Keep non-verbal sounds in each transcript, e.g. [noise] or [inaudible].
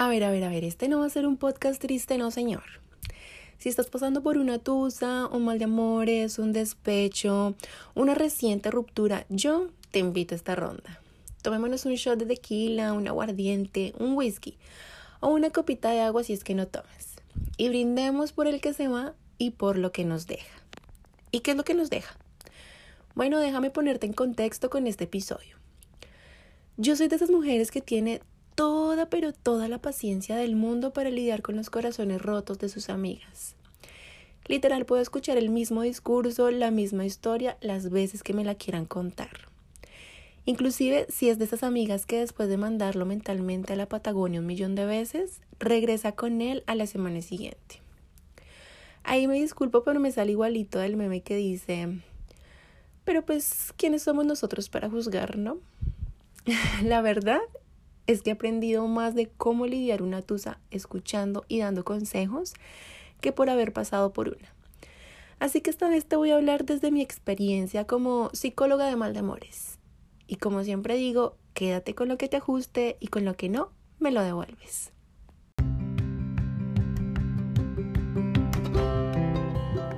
A ver, a ver, a ver, este no va a ser un podcast triste, no señor. Si estás pasando por una tusa, un mal de amores, un despecho, una reciente ruptura, yo te invito a esta ronda. Tomémonos un shot de tequila, un aguardiente, un whisky o una copita de agua si es que no tomes. Y brindemos por el que se va y por lo que nos deja. ¿Y qué es lo que nos deja? Bueno, déjame ponerte en contexto con este episodio. Yo soy de esas mujeres que tiene toda, pero toda la paciencia del mundo para lidiar con los corazones rotos de sus amigas. Literal, puedo escuchar el mismo discurso, la misma historia, las veces que me la quieran contar. Inclusive si es de esas amigas que después de mandarlo mentalmente a la Patagonia un millón de veces, regresa con él a la semana siguiente. Ahí me disculpo, pero me sale igualito del meme que dice, pero pues, ¿quiénes somos nosotros para juzgar, no? [laughs] la verdad es que he aprendido más de cómo lidiar una tusa escuchando y dando consejos que por haber pasado por una. Así que esta vez te voy a hablar desde mi experiencia como psicóloga de mal de amores. Y como siempre digo, quédate con lo que te ajuste y con lo que no, me lo devuelves.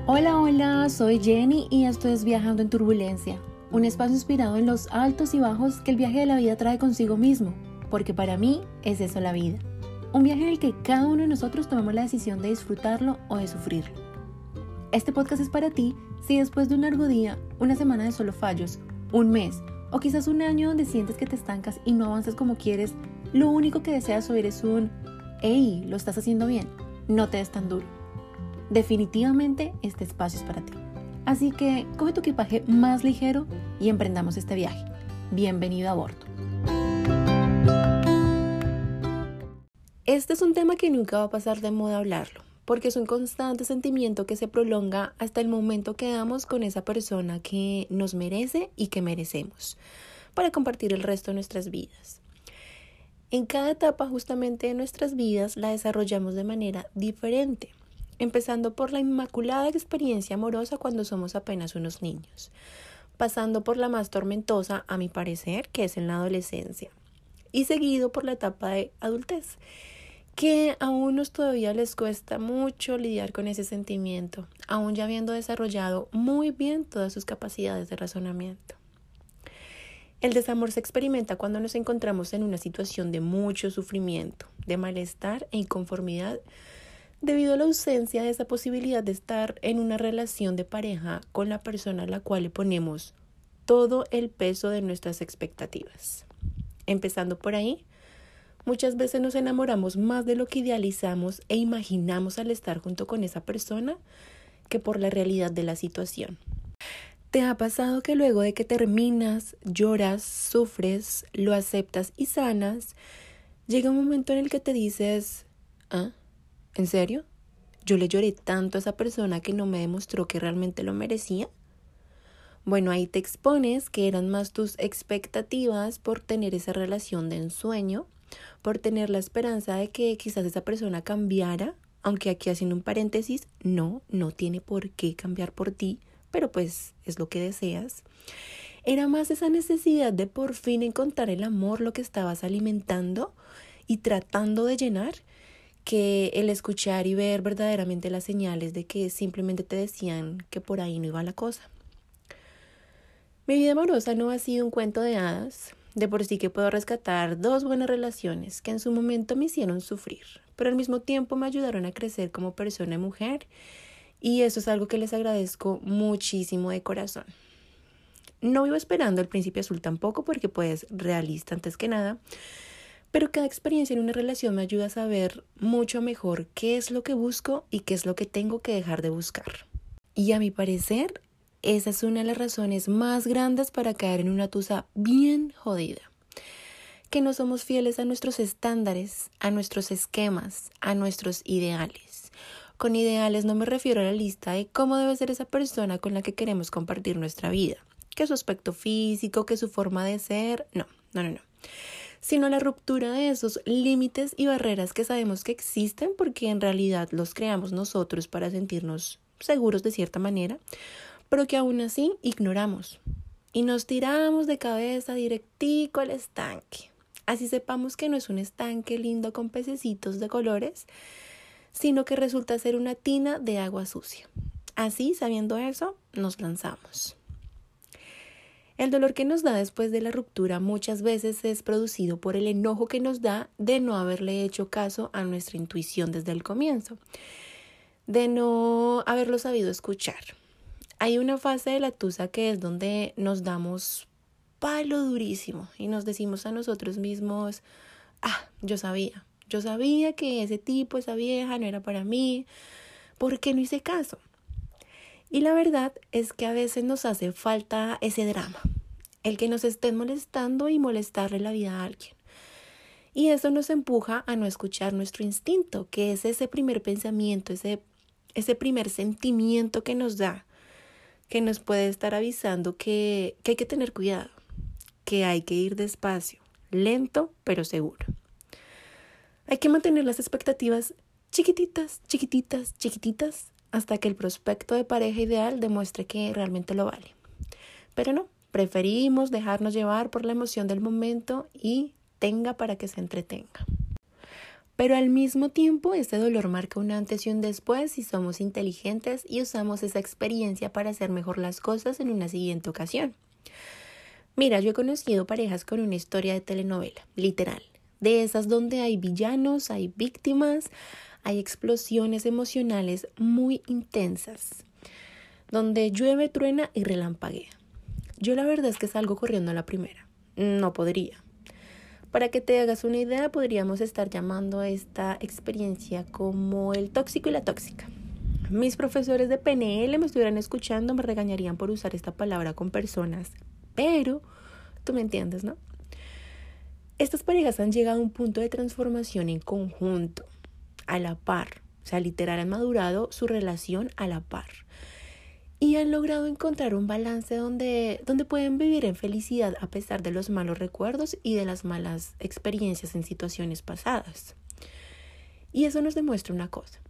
Hola, hola, soy Jenny y esto es Viajando en Turbulencia, un espacio inspirado en los altos y bajos que el viaje de la vida trae consigo mismo porque para mí es eso la vida. Un viaje en el que cada uno de nosotros tomamos la decisión de disfrutarlo o de sufrirlo. Este podcast es para ti si después de un largo día, una semana de solo fallos, un mes o quizás un año donde sientes que te estancas y no avanzas como quieres, lo único que deseas oír es un ¡Hey! Lo estás haciendo bien, no te des tan duro. Definitivamente este espacio es para ti. Así que coge tu equipaje más ligero y emprendamos este viaje. Bienvenido a bordo. Este es un tema que nunca va a pasar de moda hablarlo, porque es un constante sentimiento que se prolonga hasta el momento que damos con esa persona que nos merece y que merecemos, para compartir el resto de nuestras vidas. En cada etapa justamente de nuestras vidas la desarrollamos de manera diferente, empezando por la inmaculada experiencia amorosa cuando somos apenas unos niños, pasando por la más tormentosa, a mi parecer, que es en la adolescencia, y seguido por la etapa de adultez, que a unos todavía les cuesta mucho lidiar con ese sentimiento, aún ya habiendo desarrollado muy bien todas sus capacidades de razonamiento. El desamor se experimenta cuando nos encontramos en una situación de mucho sufrimiento, de malestar e inconformidad debido a la ausencia de esa posibilidad de estar en una relación de pareja con la persona a la cual le ponemos todo el peso de nuestras expectativas. Empezando por ahí, Muchas veces nos enamoramos más de lo que idealizamos e imaginamos al estar junto con esa persona que por la realidad de la situación. ¿Te ha pasado que luego de que terminas, lloras, sufres, lo aceptas y sanas, llega un momento en el que te dices, ¿ah? ¿En serio? ¿Yo le lloré tanto a esa persona que no me demostró que realmente lo merecía? Bueno, ahí te expones que eran más tus expectativas por tener esa relación de ensueño por tener la esperanza de que quizás esa persona cambiara, aunque aquí haciendo un paréntesis, no, no tiene por qué cambiar por ti, pero pues es lo que deseas. Era más esa necesidad de por fin encontrar el amor lo que estabas alimentando y tratando de llenar que el escuchar y ver verdaderamente las señales de que simplemente te decían que por ahí no iba la cosa. Mi vida amorosa no ha sido un cuento de hadas, de por sí que puedo rescatar dos buenas relaciones que en su momento me hicieron sufrir, pero al mismo tiempo me ayudaron a crecer como persona y mujer, y eso es algo que les agradezco muchísimo de corazón. No vivo esperando el príncipe azul tampoco porque pues realista antes que nada, pero cada experiencia en una relación me ayuda a saber mucho mejor qué es lo que busco y qué es lo que tengo que dejar de buscar. Y a mi parecer, esa es una de las razones más grandes para caer en una tusa bien jodida. Que no somos fieles a nuestros estándares, a nuestros esquemas, a nuestros ideales. Con ideales no me refiero a la lista de cómo debe ser esa persona con la que queremos compartir nuestra vida, que su aspecto físico, que su forma de ser, no, no, no, no sino la ruptura de esos límites y barreras que sabemos que existen porque en realidad los creamos nosotros para sentirnos seguros de cierta manera pero que aún así ignoramos y nos tiramos de cabeza directico al estanque, Así sepamos que no es un estanque lindo con pececitos de colores, sino que resulta ser una tina de agua sucia. Así, sabiendo eso, nos lanzamos. El dolor que nos da después de la ruptura muchas veces es producido por el enojo que nos da de no haberle hecho caso a nuestra intuición desde el comienzo, de no haberlo sabido escuchar. Hay una fase de la tusa que es donde nos damos palo durísimo y nos decimos a nosotros mismos, ah, yo sabía, yo sabía que ese tipo, esa vieja no era para mí, ¿por qué no hice caso? Y la verdad es que a veces nos hace falta ese drama, el que nos estén molestando y molestarle la vida a alguien. Y eso nos empuja a no escuchar nuestro instinto, que es ese primer pensamiento, ese, ese primer sentimiento que nos da, que nos puede estar avisando que, que hay que tener cuidado, que hay que ir despacio, lento pero seguro. Hay que mantener las expectativas chiquititas, chiquititas, chiquititas, hasta que el prospecto de pareja ideal demuestre que realmente lo vale. Pero no, preferimos dejarnos llevar por la emoción del momento y tenga para que se entretenga. Pero al mismo tiempo, este dolor marca un antes y un después si somos inteligentes y usamos esa experiencia para hacer mejor las cosas en una siguiente ocasión. Mira, yo he conocido parejas con una historia de telenovela, literal, de esas donde hay villanos, hay víctimas, hay explosiones emocionales muy intensas, donde llueve, truena y relampaguea. Yo la verdad es que salgo corriendo a la primera. No podría. Para que te hagas una idea, podríamos estar llamando a esta experiencia como el tóxico y la tóxica. Mis profesores de PNL me estuvieran escuchando, me regañarían por usar esta palabra con personas, pero tú me entiendes, ¿no? Estas parejas han llegado a un punto de transformación en conjunto a la par. O sea, literal han madurado su relación a la par. Y han logrado encontrar un balance donde, donde pueden vivir en felicidad a pesar de los malos recuerdos y de las malas experiencias en situaciones pasadas. Y eso nos demuestra una cosa,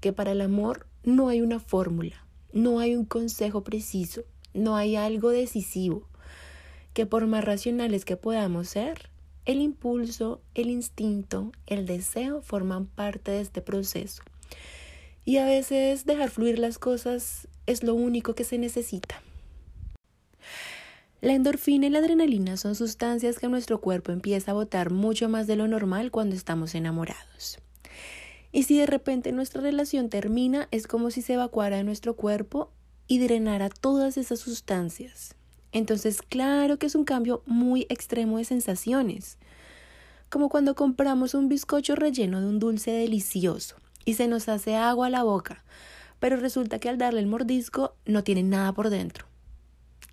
que para el amor no hay una fórmula, no hay un consejo preciso, no hay algo decisivo, que por más racionales que podamos ser, el impulso, el instinto, el deseo forman parte de este proceso. Y a veces dejar fluir las cosas es lo único que se necesita. La endorfina y la adrenalina son sustancias que nuestro cuerpo empieza a botar mucho más de lo normal cuando estamos enamorados. Y si de repente nuestra relación termina, es como si se evacuara de nuestro cuerpo y drenara todas esas sustancias. Entonces, claro que es un cambio muy extremo de sensaciones, como cuando compramos un bizcocho relleno de un dulce delicioso y se nos hace agua a la boca, pero resulta que al darle el mordisco no tiene nada por dentro.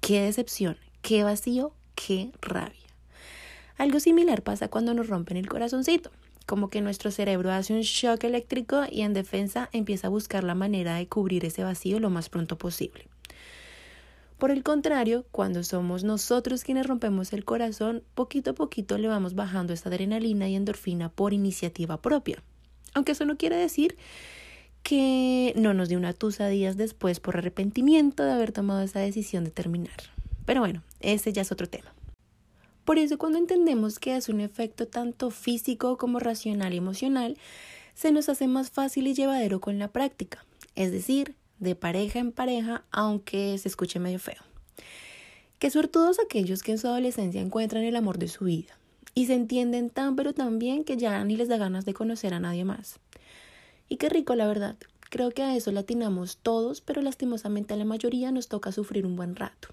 Qué decepción, qué vacío, qué rabia. Algo similar pasa cuando nos rompen el corazoncito, como que nuestro cerebro hace un shock eléctrico y en defensa empieza a buscar la manera de cubrir ese vacío lo más pronto posible. Por el contrario, cuando somos nosotros quienes rompemos el corazón, poquito a poquito le vamos bajando esa adrenalina y endorfina por iniciativa propia. Aunque eso no quiere decir que no nos dé una tusa días después por arrepentimiento de haber tomado esa decisión de terminar. Pero bueno, ese ya es otro tema. Por eso cuando entendemos que es un efecto tanto físico como racional y emocional, se nos hace más fácil y llevadero con la práctica. Es decir, de pareja en pareja, aunque se escuche medio feo. Qué suertudos aquellos que en su adolescencia encuentran el amor de su vida y se entienden tan pero tan bien que ya ni les da ganas de conocer a nadie más. Y qué rico, la verdad. Creo que a eso latinamos todos, pero lastimosamente a la mayoría nos toca sufrir un buen rato.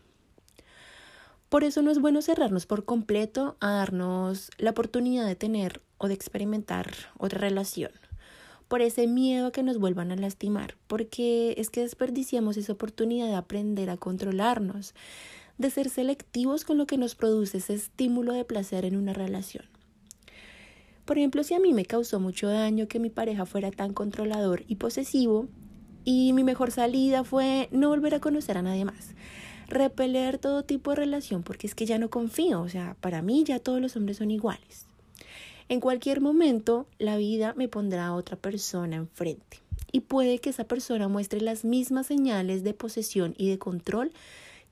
Por eso no es bueno cerrarnos por completo a darnos la oportunidad de tener o de experimentar otra relación por ese miedo a que nos vuelvan a lastimar, porque es que desperdiciamos esa oportunidad de aprender a controlarnos, de ser selectivos con lo que nos produce ese estímulo de placer en una relación. Por ejemplo, si a mí me causó mucho daño que mi pareja fuera tan controlador y posesivo, y mi mejor salida fue no volver a conocer a nadie más, repeler todo tipo de relación porque es que ya no confío, o sea, para mí ya todos los hombres son iguales. En cualquier momento, la vida me pondrá a otra persona enfrente y puede que esa persona muestre las mismas señales de posesión y de control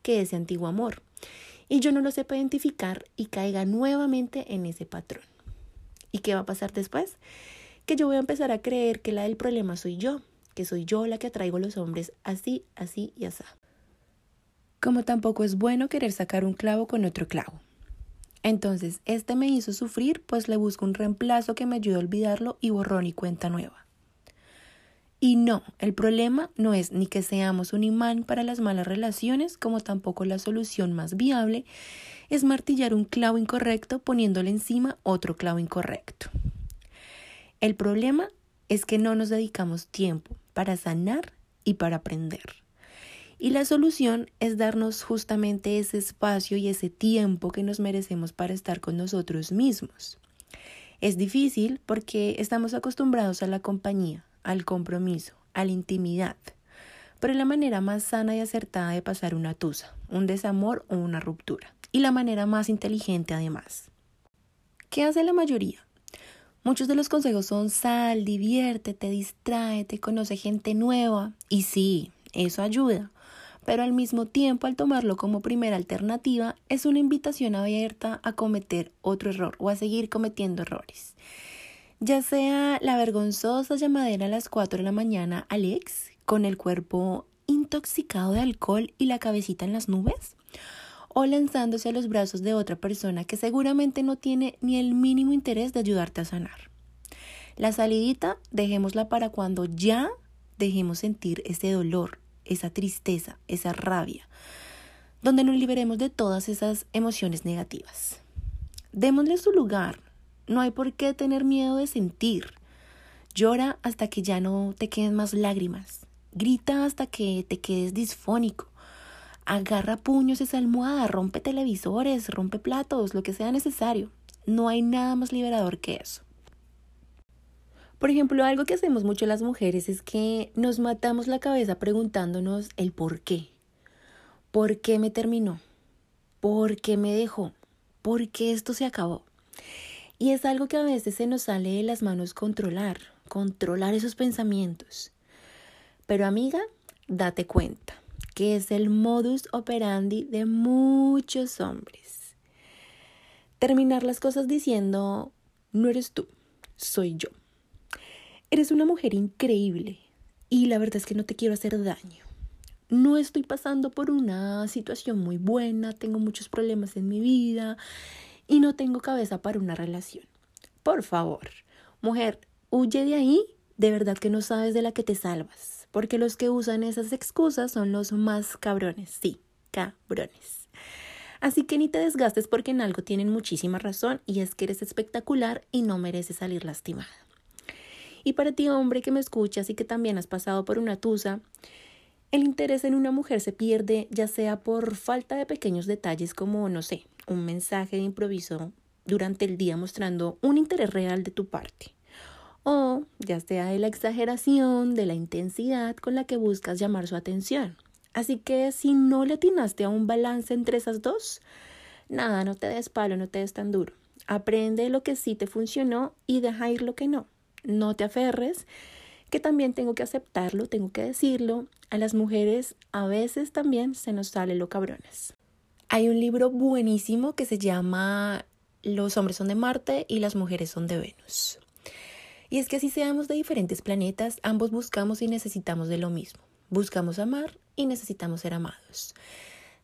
que ese antiguo amor. y yo no lo sepa identificar y caiga nuevamente en ese patrón. ¿Y qué va a pasar después? Que yo voy a empezar a creer que la del problema soy yo, que soy yo la que atraigo a los hombres así, así y así. Como tampoco es bueno querer sacar un clavo con otro clavo. Entonces, este me hizo sufrir, pues le busco un reemplazo que me ayude a olvidarlo y borrón y cuenta nueva. Y no, el problema no es ni que seamos un imán para las malas relaciones, como tampoco la solución más viable es martillar un clavo incorrecto poniéndole encima otro clavo incorrecto. El problema es que no nos dedicamos tiempo para sanar y para aprender. Y la solución es darnos justamente ese espacio y ese tiempo que nos merecemos para estar con nosotros mismos. Es difícil porque estamos acostumbrados a la compañía, al compromiso, a la intimidad, pero es la manera más sana y acertada de pasar una tusa, un desamor o una ruptura, y la manera más inteligente además. ¿Qué hace la mayoría? Muchos de los consejos son sal, diviértete, distráete, conoce gente nueva, y sí, eso ayuda, pero al mismo tiempo al tomarlo como primera alternativa es una invitación abierta a cometer otro error o a seguir cometiendo errores. Ya sea la vergonzosa llamadera a las 4 de la mañana al ex con el cuerpo intoxicado de alcohol y la cabecita en las nubes, o lanzándose a los brazos de otra persona que seguramente no tiene ni el mínimo interés de ayudarte a sanar. La salidita dejémosla para cuando ya dejemos sentir ese dolor, esa tristeza, esa rabia, donde nos liberemos de todas esas emociones negativas. Démosle su lugar, no hay por qué tener miedo de sentir. Llora hasta que ya no te queden más lágrimas. Grita hasta que te quedes disfónico. Agarra puños esa almohada, rompe televisores, rompe platos, lo que sea necesario. No hay nada más liberador que eso. Por ejemplo, algo que hacemos mucho las mujeres es que nos matamos la cabeza preguntándonos el por qué. ¿Por qué me terminó? ¿Por qué me dejó? ¿Por qué esto se acabó? Y es algo que a veces se nos sale de las manos controlar, controlar esos pensamientos. Pero amiga, date cuenta que es el modus operandi de muchos hombres. Terminar las cosas diciendo, no eres tú, soy yo. Eres una mujer increíble y la verdad es que no te quiero hacer daño. No estoy pasando por una situación muy buena, tengo muchos problemas en mi vida y no tengo cabeza para una relación. Por favor, mujer, huye de ahí, de verdad que no sabes de la que te salvas, porque los que usan esas excusas son los más cabrones, sí, cabrones. Así que ni te desgastes porque en algo tienen muchísima razón y es que eres espectacular y no mereces salir lastimada. Y para ti, hombre que me escuchas y que también has pasado por una tusa, el interés en una mujer se pierde ya sea por falta de pequeños detalles como, no sé, un mensaje de improviso durante el día mostrando un interés real de tu parte. O ya sea de la exageración, de la intensidad con la que buscas llamar su atención. Así que si no le atinaste a un balance entre esas dos, nada, no te des palo, no te des tan duro. Aprende lo que sí te funcionó y deja ir lo que no no te aferres, que también tengo que aceptarlo, tengo que decirlo. A las mujeres a veces también se nos sale lo cabrones. Hay un libro buenísimo que se llama Los hombres son de Marte y las mujeres son de Venus. Y es que así seamos de diferentes planetas, ambos buscamos y necesitamos de lo mismo. Buscamos amar y necesitamos ser amados.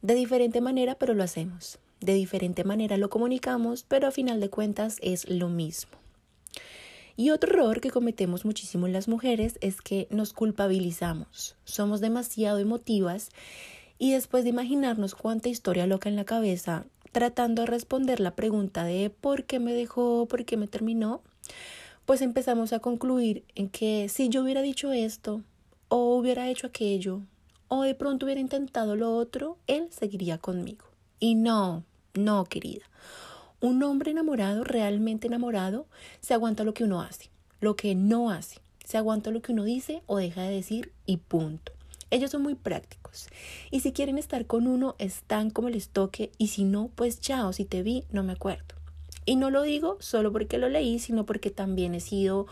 De diferente manera, pero lo hacemos. De diferente manera lo comunicamos, pero a final de cuentas es lo mismo. Y otro error que cometemos muchísimo las mujeres es que nos culpabilizamos. Somos demasiado emotivas y después de imaginarnos cuánta historia loca en la cabeza, tratando de responder la pregunta de por qué me dejó, por qué me terminó, pues empezamos a concluir en que si yo hubiera dicho esto, o hubiera hecho aquello, o de pronto hubiera intentado lo otro, él seguiría conmigo. Y no, no, querida. Un hombre enamorado, realmente enamorado, se aguanta lo que uno hace, lo que no hace, se aguanta lo que uno dice o deja de decir y punto. Ellos son muy prácticos y si quieren estar con uno, están como les toque y si no, pues chao, si te vi, no me acuerdo. Y no lo digo solo porque lo leí, sino porque también he sido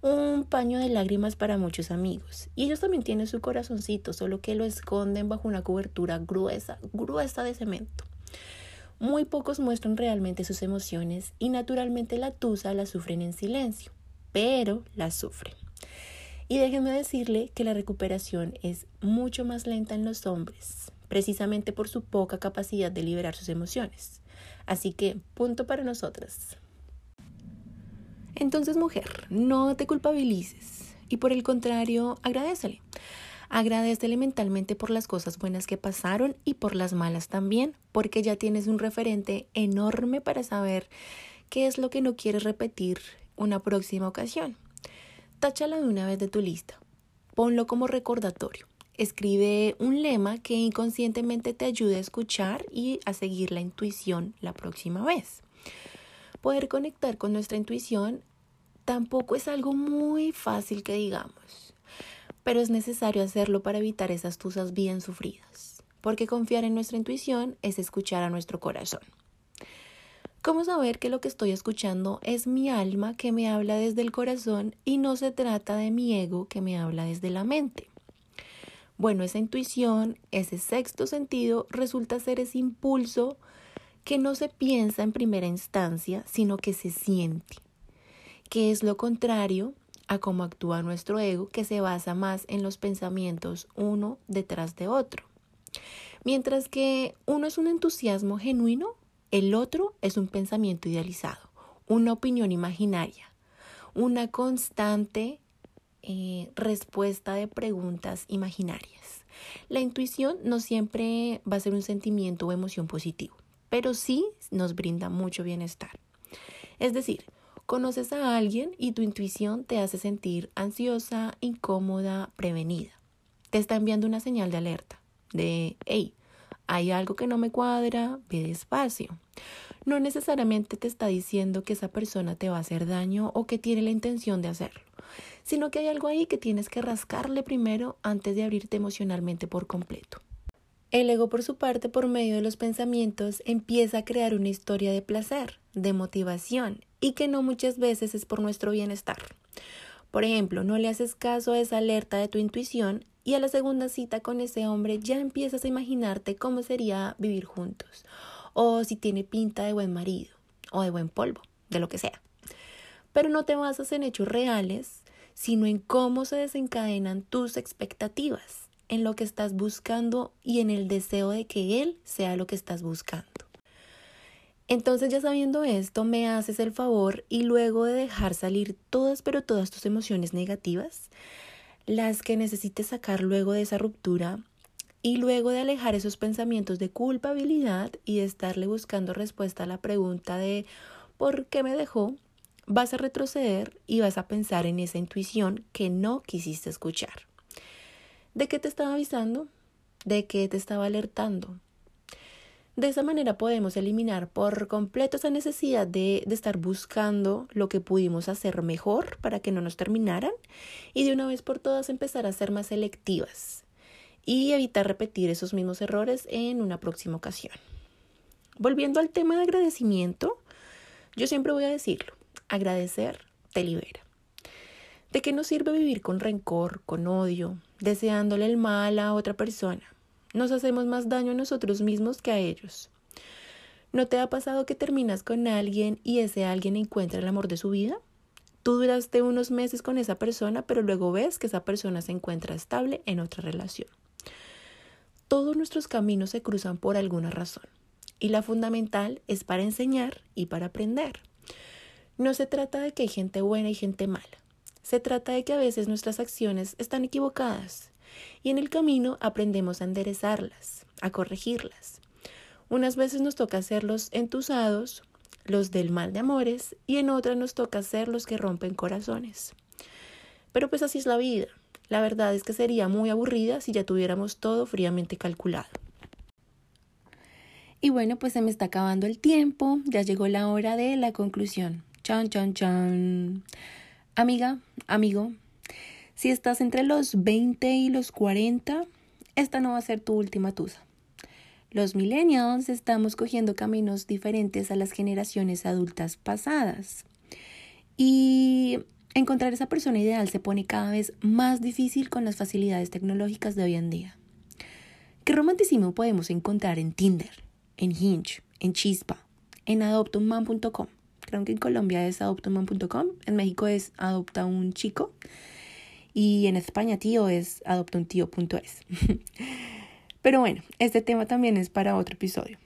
un paño de lágrimas para muchos amigos. Y ellos también tienen su corazoncito, solo que lo esconden bajo una cobertura gruesa, gruesa de cemento. Muy pocos muestran realmente sus emociones y naturalmente la tusa las sufren en silencio, pero las sufren. Y déjenme decirle que la recuperación es mucho más lenta en los hombres, precisamente por su poca capacidad de liberar sus emociones. Así que, punto para nosotras. Entonces, mujer, no te culpabilices y por el contrario, agradecele. Agradecele mentalmente por las cosas buenas que pasaron y por las malas también, porque ya tienes un referente enorme para saber qué es lo que no quieres repetir una próxima ocasión. Táchala de una vez de tu lista. Ponlo como recordatorio. Escribe un lema que inconscientemente te ayude a escuchar y a seguir la intuición la próxima vez. Poder conectar con nuestra intuición tampoco es algo muy fácil que digamos, pero es necesario hacerlo para evitar esas tusas bien sufridas, porque confiar en nuestra intuición es escuchar a nuestro corazón. ¿Cómo saber que lo que estoy escuchando es mi alma que me habla desde el corazón y no se trata de mi ego que me habla desde la mente? Bueno, esa intuición, ese sexto sentido, resulta ser ese impulso que no se piensa en primera instancia, sino que se siente, que es lo contrario a cómo actúa nuestro ego, que se basa más en los pensamientos uno detrás de otro. Mientras que uno es un entusiasmo genuino, el otro es un pensamiento idealizado, una opinión imaginaria, una constante eh, respuesta de preguntas imaginarias. La intuición no siempre va a ser un sentimiento o emoción positivo, pero sí nos brinda mucho bienestar. Es decir, conoces a alguien y tu intuición te hace sentir ansiosa, incómoda, prevenida. Te está enviando una señal de alerta, de, hey, hay algo que no me cuadra, ve despacio. No necesariamente te está diciendo que esa persona te va a hacer daño o que tiene la intención de hacerlo, sino que hay algo ahí que tienes que rascarle primero antes de abrirte emocionalmente por completo. El ego, por su parte, por medio de los pensamientos, empieza a crear una historia de placer, de motivación, y que no muchas veces es por nuestro bienestar. Por ejemplo, no le haces caso a esa alerta de tu intuición y a la segunda cita con ese hombre ya empiezas a imaginarte cómo sería vivir juntos, o si tiene pinta de buen marido, o de buen polvo, de lo que sea. Pero no te basas en hechos reales, sino en cómo se desencadenan tus expectativas, en lo que estás buscando y en el deseo de que él sea lo que estás buscando. Entonces ya sabiendo esto, me haces el favor y luego de dejar salir todas pero todas tus emociones negativas, las que necesites sacar luego de esa ruptura y luego de alejar esos pensamientos de culpabilidad y de estarle buscando respuesta a la pregunta de ¿por qué me dejó? vas a retroceder y vas a pensar en esa intuición que no quisiste escuchar. ¿De qué te estaba avisando? ¿De qué te estaba alertando? De esa manera podemos eliminar por completo esa necesidad de, de, estar buscando lo que pudimos hacer mejor para que no nos terminaran y de una vez por todas empezar a ser más selectivas y evitar repetir esos mismos errores en una próxima ocasión. Volviendo al tema de agradecimiento, yo siempre voy a decirlo, agradecer te libera. ¿De qué nos sirve vivir con rencor, con odio, deseándole el mal a otra persona? Nos hacemos más daño a nosotros mismos que a ellos. ¿No te ha pasado que terminas con alguien y ese alguien encuentra el amor de su vida? Tú duraste unos meses con esa persona, pero luego ves que esa persona se encuentra estable en otra relación. Todos nuestros caminos se cruzan por alguna razón, y la fundamental es para enseñar y para aprender. No se trata de que hay gente buena y gente mala. Se trata de que a veces nuestras acciones están equivocadas y en el camino aprendemos a enderezarlas, a corregirlas. Unas veces nos toca ser los entusados, los del mal de amores, y en otras nos toca ser los que rompen corazones. Pero pues así es la vida. La verdad es que sería muy aburrida si ya tuviéramos todo fríamente calculado. Y bueno, pues se me está acabando el tiempo, ya llegó la hora de la conclusión. Chan, chan, chan. Amiga, amigo, si estás entre los 20 y los 40, esta no va a ser tu última tusa. Los millennials estamos cogiendo caminos diferentes a las generaciones adultas pasadas. Y encontrar esa persona ideal se pone cada vez más difícil con las facilidades tecnológicas de hoy en día. ¿Qué romanticismo podemos encontrar en Tinder, en Hinge, en Chispa, en adoptaunman.com. Creo que en Colombia es adoptaunman.com, en México es adopta un chico y en España tío es adoptauntio.es. [laughs] Pero bueno, este tema también es para otro episodio.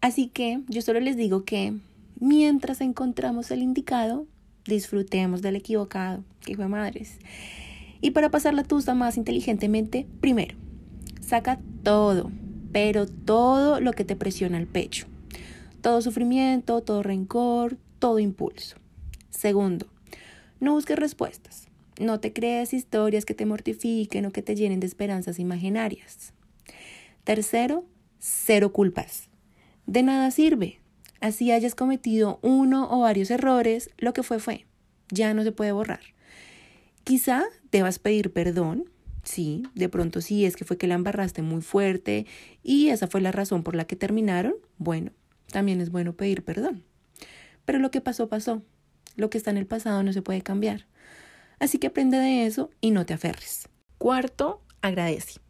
Así que yo solo les digo que mientras encontramos el indicado, disfrutemos del equivocado, que fue madres. Y para pasar la tusa más inteligentemente, primero, saca todo, pero todo lo que te presiona el pecho. Todo sufrimiento, todo rencor, todo impulso. Segundo, no busques respuestas. No te creas historias que te mortifiquen o que te llenen de esperanzas imaginarias. Tercero, cero culpas. De nada sirve. Así hayas cometido uno o varios errores, lo que fue fue. Ya no se puede borrar. Quizá debas pedir perdón, sí, de pronto sí es que fue que la embarraste muy fuerte y esa fue la razón por la que terminaron, bueno, también es bueno pedir perdón. Pero lo que pasó, pasó. Lo que está en el pasado no se puede cambiar. Así que aprende de eso y no te aferres. Cuarto, agradece.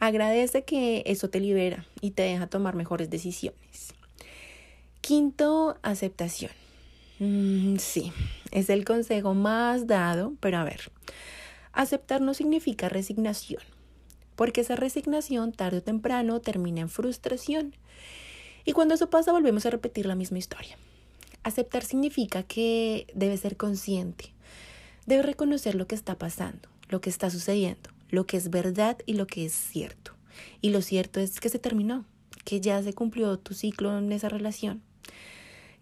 Agradece que eso te libera y te deja tomar mejores decisiones. Quinto, aceptación. Mm, sí, es el consejo más dado, pero a ver, aceptar no significa resignación, porque esa resignación tarde o temprano termina en frustración. Y cuando eso pasa volvemos a repetir la misma historia. Aceptar significa que debes ser consciente, debes reconocer lo que está pasando, lo que está sucediendo, lo que es verdad y lo que es cierto. Y lo cierto es que se terminó, que ya se cumplió tu ciclo en esa relación.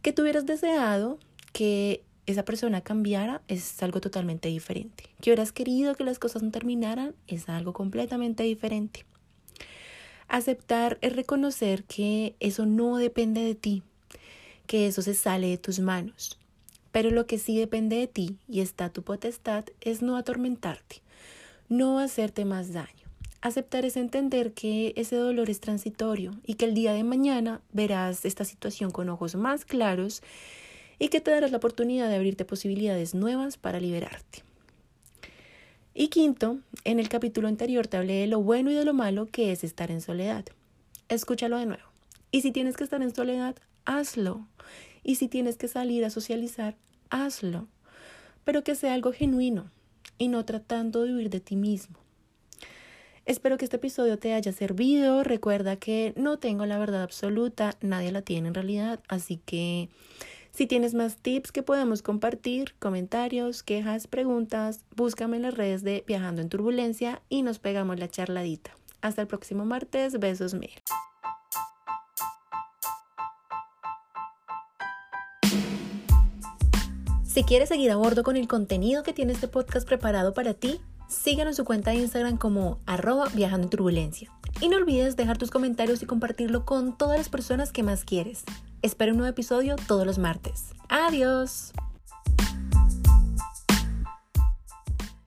Que tú hubieras deseado que esa persona cambiara es algo totalmente diferente. Que hubieras querido que las cosas no terminaran es algo completamente diferente. Aceptar es reconocer que eso no depende de ti, que eso se sale de tus manos. Pero lo que sí depende de ti y está tu potestad es no atormentarte, no hacerte más daño. Aceptar es entender que ese dolor es transitorio y que el día de mañana verás esta situación con ojos más claros y que te darás la oportunidad de abrirte posibilidades nuevas para liberarte. Y quinto, en el capítulo anterior te hablé de lo bueno y de lo malo que es estar en soledad. Escúchalo de nuevo. Y si tienes que estar en soledad, hazlo. Y si tienes que salir a socializar, hazlo. Pero que sea algo genuino y no tratando de huir de ti mismo. Espero que este episodio te haya servido. Recuerda que no tengo la verdad absoluta, nadie la tiene en realidad, así que si tienes más tips que podemos compartir, comentarios, quejas, preguntas, búscame en las redes de Viajando en Turbulencia y nos pegamos la charladita. Hasta el próximo martes, besos mil. Si quieres seguir a bordo con el contenido que tiene este podcast preparado para ti, síguenos en su cuenta de Instagram como arroba viajando en turbulencia. Y no olvides dejar tus comentarios y compartirlo con todas las personas que más quieres. Espero un nuevo episodio todos los martes. Adiós.